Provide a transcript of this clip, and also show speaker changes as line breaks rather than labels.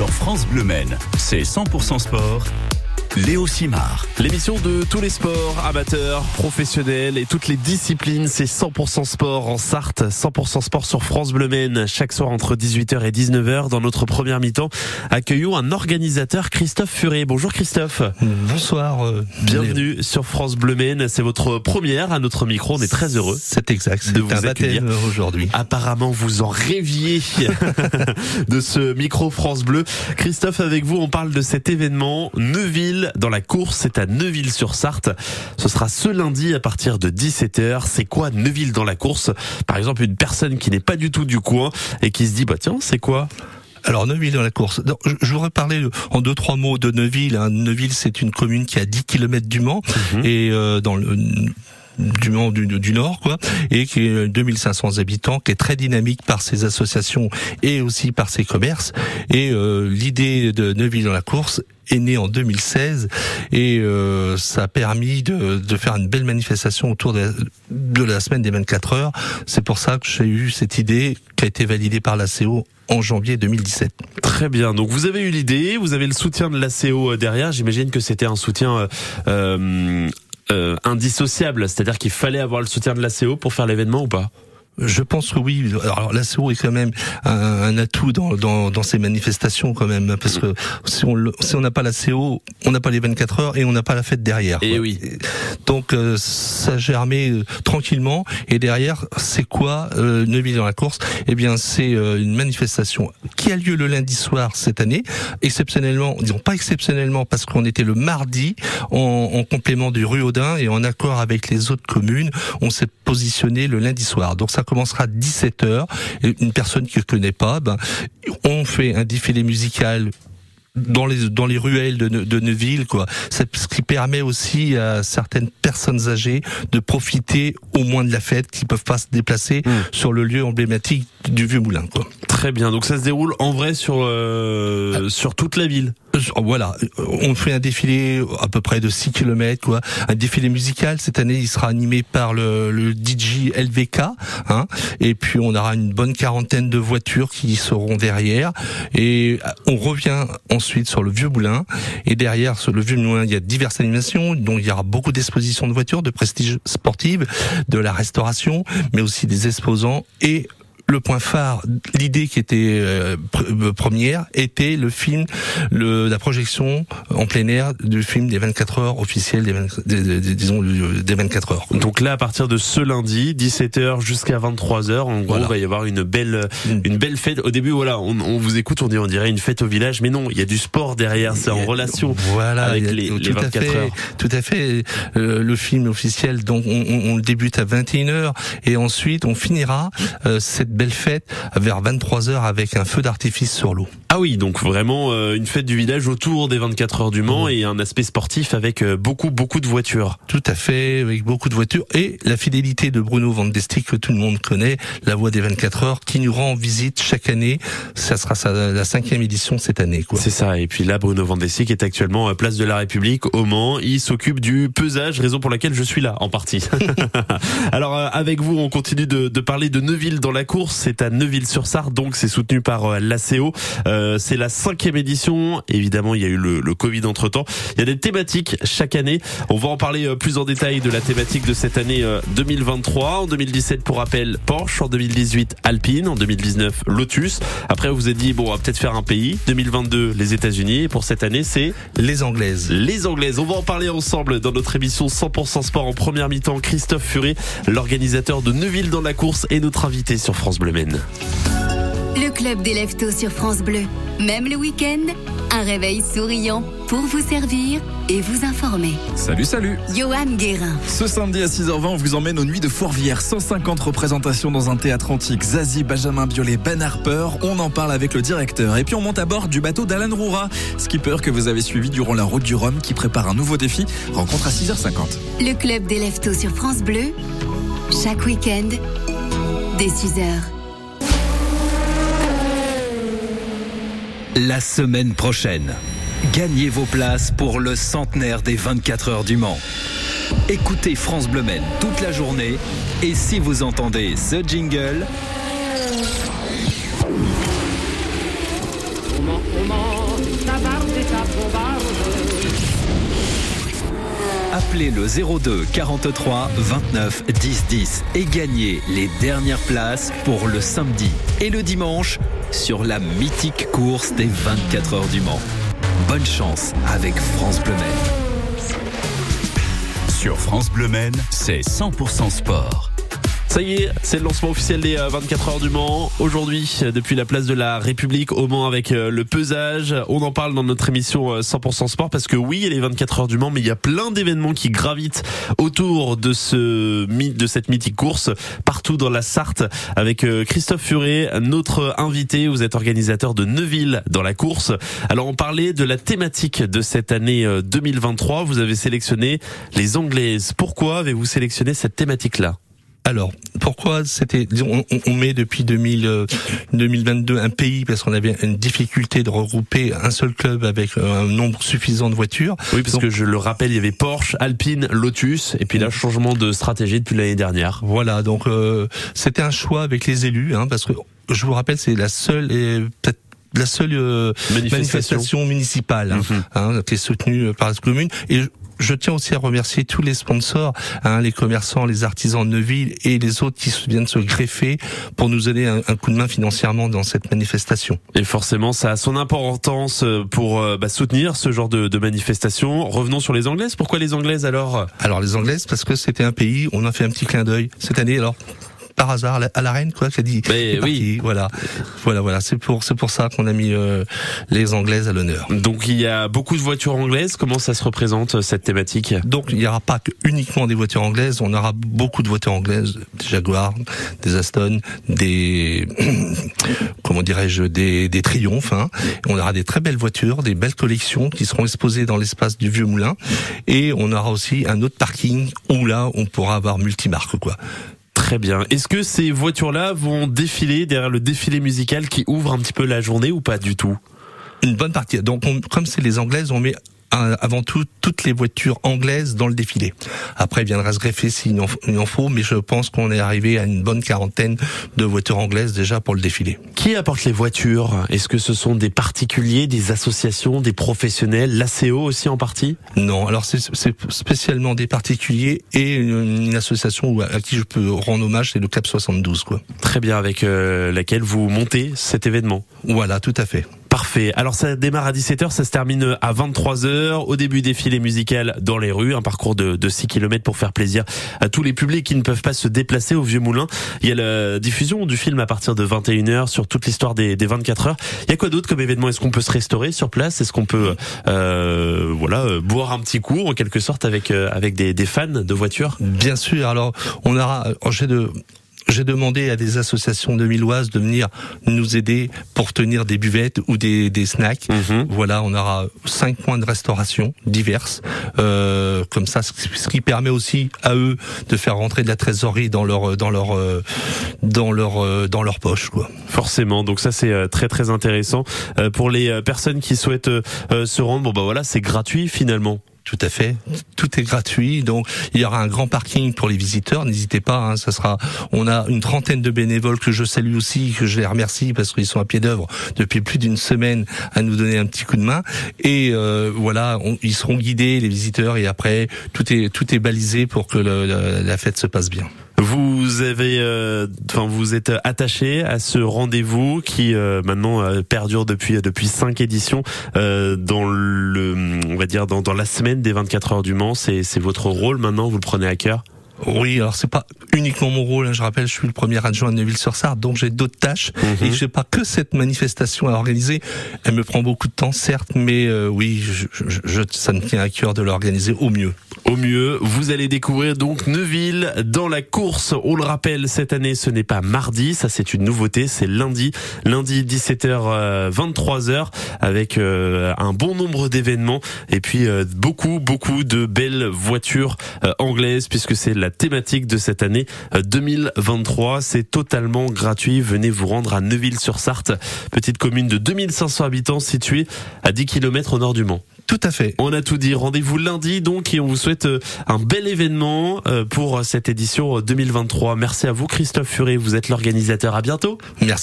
sur France Bleu Maine. C'est 100% sport Léo Simard.
L'émission de tous les sports, amateurs, professionnels et toutes les disciplines, c'est 100% sport en Sarthe, 100% sport sur France Bleu Maine. Chaque soir entre 18h et 19h, dans notre première mi-temps, accueillons un organisateur, Christophe Furet. Bonjour Christophe.
Bonsoir. Euh,
Bienvenue sur France Bleu Maine. C'est votre première à notre micro. On est très heureux.
C'est exact. C'est un baptême aujourd'hui.
Apparemment, vous en rêviez de ce micro France Bleu. Christophe, avec vous, on parle de cet événement Neuville dans la course. C'est à Neuville-sur-Sarthe. Ce sera ce lundi à partir de 17h. C'est quoi Neuville dans la course? Par exemple, une personne qui n'est pas du tout du coin et qui se dit, bah tiens, c'est quoi?
Alors Neuville dans la course. je, voudrais parler en deux trois mots de Neuville. Hein. Neuville, c'est une commune qui a 10 km du Mans mhm. et euh, dans le du Mans du, du, Nord, quoi, et qui est 2500 habitants, qui est très dynamique par ses associations et aussi par ses commerces. Et euh, l'idée de Neuville dans la course est née en 2016 et euh, ça a permis de, de, faire une belle manifestation autour de la, de la semaine des 24 heures. C'est pour ça que j'ai eu cette idée qui a été validée par l'ACO en janvier 2017.
Très bien. Donc vous avez eu l'idée, vous avez le soutien de l'ACO derrière. J'imagine que c'était un soutien euh, euh euh, indissociable, c'est-à-dire qu'il fallait avoir le soutien de l'ACO pour faire l'événement ou pas?
Je pense que oui. Alors l'ACO est quand même un, atout dans, dans, dans, ces manifestations quand même, parce que si on si on n'a pas l'ACO, on n'a pas les 24 heures et on n'a pas la fête derrière.
Et oui.
Donc euh, ça germait euh, tranquillement. Et derrière, c'est quoi euh, Neuville dans la course? Eh bien, c'est euh, une manifestation qui a lieu le lundi soir cette année, exceptionnellement, disons pas exceptionnellement, parce qu'on était le mardi en, en complément du rue Audin et en accord avec les autres communes, on s'est positionné le lundi soir. Donc ça commencera à 17h. Une personne qui ne connaît pas, ben, on fait un défilé musical dans les dans les ruelles de, de Neuville quoi ce qui permet aussi à certaines personnes âgées de profiter au moins de la fête qui peuvent pas se déplacer mmh. sur le lieu emblématique du vieux moulin quoi
très bien donc ça se déroule en vrai sur euh, sur toute la ville
voilà, on fait un défilé à peu près de 6 km, quoi. Un défilé musical. Cette année, il sera animé par le, le DJ LVK, hein. Et puis, on aura une bonne quarantaine de voitures qui seront derrière. Et on revient ensuite sur le Vieux Moulin. Et derrière, sur le Vieux Moulin, il y a diverses animations. Donc, il y aura beaucoup d'expositions de voitures, de prestige sportive, de la restauration, mais aussi des exposants et le point phare, l'idée qui était euh, euh, première était le film, le, la projection en plein air du film des 24 heures officielles des, disons des 24 heures.
Donc là, à partir de ce lundi, 17h jusqu'à 23h, en gros, il va y avoir une belle, mm. une belle fête. Au début, voilà, on, on, vous écoute, on dit, on dirait une fête au village, mais non, il y a du sport derrière, c'est en relation voilà, avec les, les 24
à fait,
heures.
Tout à fait. Euh, le film officiel, donc on, on, débute à 21h et ensuite on finira euh, cette belle fête vers 23h avec un feu d'artifice sur l'eau.
Ah oui, donc vraiment euh, une fête du village autour des 24 heures du Mans et un aspect sportif avec euh, beaucoup beaucoup de voitures.
Tout à fait, avec beaucoup de voitures et la fidélité de Bruno Van que tout le monde connaît, la voix des 24 heures, qui nous rend visite chaque année. Ça sera la cinquième édition cette année.
C'est ça. Et puis là, Bruno Van est actuellement à Place de la République au Mans. Il s'occupe du pesage, raison pour laquelle je suis là en partie. Alors euh, avec vous, on continue de, de, parler de Neuville dans la course. C'est à Neuville-sur-Sarthe, donc c'est soutenu par l'ACO. Euh, c'est la cinquième édition. Évidemment, il y a eu le, le Covid entre temps. Il y a des thématiques chaque année. On va en parler euh, plus en détail de la thématique de cette année 2023. Euh, en 2017, pour rappel, Porsche. En 2018, Alpine. En 2019, Lotus. Après, vous vous êtes dit, bon, on va peut-être faire un pays. 2022, les États-Unis. Et pour cette année, c'est
les Anglaises.
Les Anglaises. On va en parler ensemble dans notre émission 100% sport en première mi-temps. Christophe Furet, l'organisateur de Neuville dans la course, et notre invité sur France Bleu Maine.
Le club des leftos sur France Bleu. Même le week-end, un réveil souriant pour vous servir et vous informer.
Salut, salut
Johan Guérin.
Ce samedi à 6h20, on vous emmène aux Nuits de Fourvière. 150 représentations dans un théâtre antique. Zazie, Benjamin Biolay, Ben Harper. On en parle avec le directeur. Et puis on monte à bord du bateau d'Alan Roura, skipper que vous avez suivi durant la route du Rhum qui prépare un nouveau défi. Rencontre à 6h50.
Le club des leftos sur France Bleu. Chaque week-end, dès 6h.
La semaine prochaine, gagnez vos places pour le centenaire des 24 heures du Mans. Écoutez France Bleu Men toute la journée et si vous entendez ce jingle. Appelez le 02 43 29 10 10 et gagnez les dernières places pour le samedi et le dimanche sur la mythique course des 24 heures du Mans. Bonne chance avec France Bleu.
Sur France Bleu c'est 100% sport.
Ça y est, c'est le lancement officiel des 24 heures du Mans. Aujourd'hui, depuis la place de la République au Mans avec euh, le pesage. On en parle dans notre émission 100% sport parce que oui, il y a les 24 heures du Mans, mais il y a plein d'événements qui gravitent autour de ce de cette mythique course partout dans la Sarthe avec euh, Christophe Furet, notre invité. Vous êtes organisateur de Neuville dans la course. Alors on parlait de la thématique de cette année 2023. Euh, Vous avez sélectionné les Anglaises. Pourquoi avez-vous sélectionné cette thématique-là?
Alors, pourquoi c'était on, on, met depuis 2000, 2022 un pays parce qu'on avait une difficulté de regrouper un seul club avec un nombre suffisant de voitures?
Oui, parce
Donc,
que je le rappelle, il y avait Porsche, Alpine, Lotus, et puis là, changement de stratégie depuis l'année dernière.
Voilà, donc euh, c'était un choix avec les élus, hein, parce que je vous rappelle, c'est la seule et peut-être la seule euh,
Manifestation.
manifestation, municipale hein,
Mhm.
hein, qui est soutenue par la commune. Et je- tiens aussi à remercier tous les sponsors, hein, les commerçants, les artisans de Neuville et les autres qui viennent se greffer pour nous donner un, un coup de main financièrement dans cette manifestation.
Et forcément, ça a son importance euh, pour euh, bah, soutenir ce genre de, de manifestation. Revenons sur les Anglaises. Pourquoi les Anglaises alors?
Alors les Anglaises, parce que c'était un pays, on a fait un petit clin d'œil cette année. Alors par hasard à la reine quoi qui a dit
Mais oui.
parti, voilà. Voilà voilà. C'est pour c'est pour ça qu'on a mis euh, les anglaises à l'honneur.
Donc il y a beaucoup de voitures anglaises. Comment ça se représente euh, cette thématique?
Donc il n'y aura pas que uniquement des voitures anglaises. On aura beaucoup de voitures anglaises. Des Jaguar des Aston des comment dirais-je des des Triumph hein. on aura des très belles voitures des belles collections qui seront exposées dans l'espace du vieux moulin. Et on aura aussi un autre parking où là on pourra avoir multimarque quoi
Très bien. Est-ce que ces voitures-là vont défiler derrière le défilé musical qui ouvre un petit peu la journée ou pas du tout?
Une bonne partie. Donc, on- comme c'est les anglaises, on met avant tout toutes les voitures anglaises dans le défilé. Après, il viendra se greffer s'il en, faut, mais je pense qu'on est arrivé à une bonne quarantaine de voitures anglaises déjà pour le défilé.
Qui apporte les voitures? Est-ce que ce sont des particuliers, des associations, des professionnels, l'ACO aussi en partie?
Non, alors c'est spécialement des particuliers et une, une association à qui je peux rendre hommage, c'est le Cap 72, quoi.
Très bien, avec euh, laquelle vous montez cet événement?
Voilà, tout à fait.
Parfait. Alors ça démarre à 17h, ça se termine à 23h. Au début défilé musical dans les rues, un parcours de, de 6 km pour faire plaisir à tous les publics qui ne peuvent pas se déplacer au Vieux Moulin. Il y a la diffusion du film à partir de 21h sur toute l'histoire des, des 24 heures. Il y a quoi d'autre comme événement? Est-ce qu'on peut se restaurer sur place? Est-ce qu'on peut euh, voilà euh, boire un petit coup en quelque sorte avec euh, avec des, des fans de voitures?
Bien sûr. Alors, on aura, j'ai de, j'ai demandé à des associations de Milloises de venir nous aider pour tenir des buvettes ou des, des snacks.
Mhm.
Voilà, on aura cinq points de restauration diverses, euh, comme ça, ce qui- permet aussi à eux de faire rentrer de la trésorerie dans leur, dans leur, euh, dans leur, euh, dans leur poche, quoi.
Forcément, donc ça c'est très très intéressant pour les personnes qui souhaitent se rendre. Bon bah voilà, c'est gratuit finalement.
Tout à fait. Tout est gratuit. Donc, il y aura un grand parking pour les visiteurs. N'hésitez pas. Hein, ça sera. On a une trentaine de bénévoles que je salue aussi, que je les remercie parce qu'ils sont à pied d'œuvre depuis plus d'une semaine à nous donner un petit coup de main. Et euh, voilà, ils seront guidés les visiteurs et après tout est tout est balisé pour que la fête se passe bien.
Vous avez, euh, enfin, vous êtes attaché à ce rendez-vous qui euh, maintenant euh, perdure depuis depuis cinq éditions euh, dans le, va dire dans, dans la semaine des 24 heures du Mans. C'est votre rôle maintenant. Vous le prenez à cœur?
Oui, alors c'est pas uniquement mon rôle. hein. Je rappelle, je suis le premier adjoint de Neuville-sur-Sarthe, donc j'ai d'autres tâches
Mhm.
et j'ai pas que cette manifestation à organiser. Elle me prend beaucoup de temps, certes, mais euh, oui, je, je- je- ça me tient à cœur de l'organiser au mieux.
Au mieux, vous allez découvrir donc Neuville dans la course. On le rappelle, cette année, ce n'est pas mardi, ça c'est une nouveauté, c'est lundi, lundi 17h 23h avec euh, un bon nombre d'événements et puis euh, beaucoup beaucoup de belles voitures euh, anglaises puisque c'est la thématique de cette année euh, 2023. C'est totalement gratuit. Venez vous rendre à Neuville-sur-Sarthe, petite commune de 2500 habitants située à 10 km au nord du Mans.
Tout à fait.
On a tout dit. Rendez-vous lundi donc et on vous souhaite euh, un bel événement euh, pour cette édition 2023. Merci à vous Christophe Furet, vous êtes l'organisateur. À bientôt.
Merci.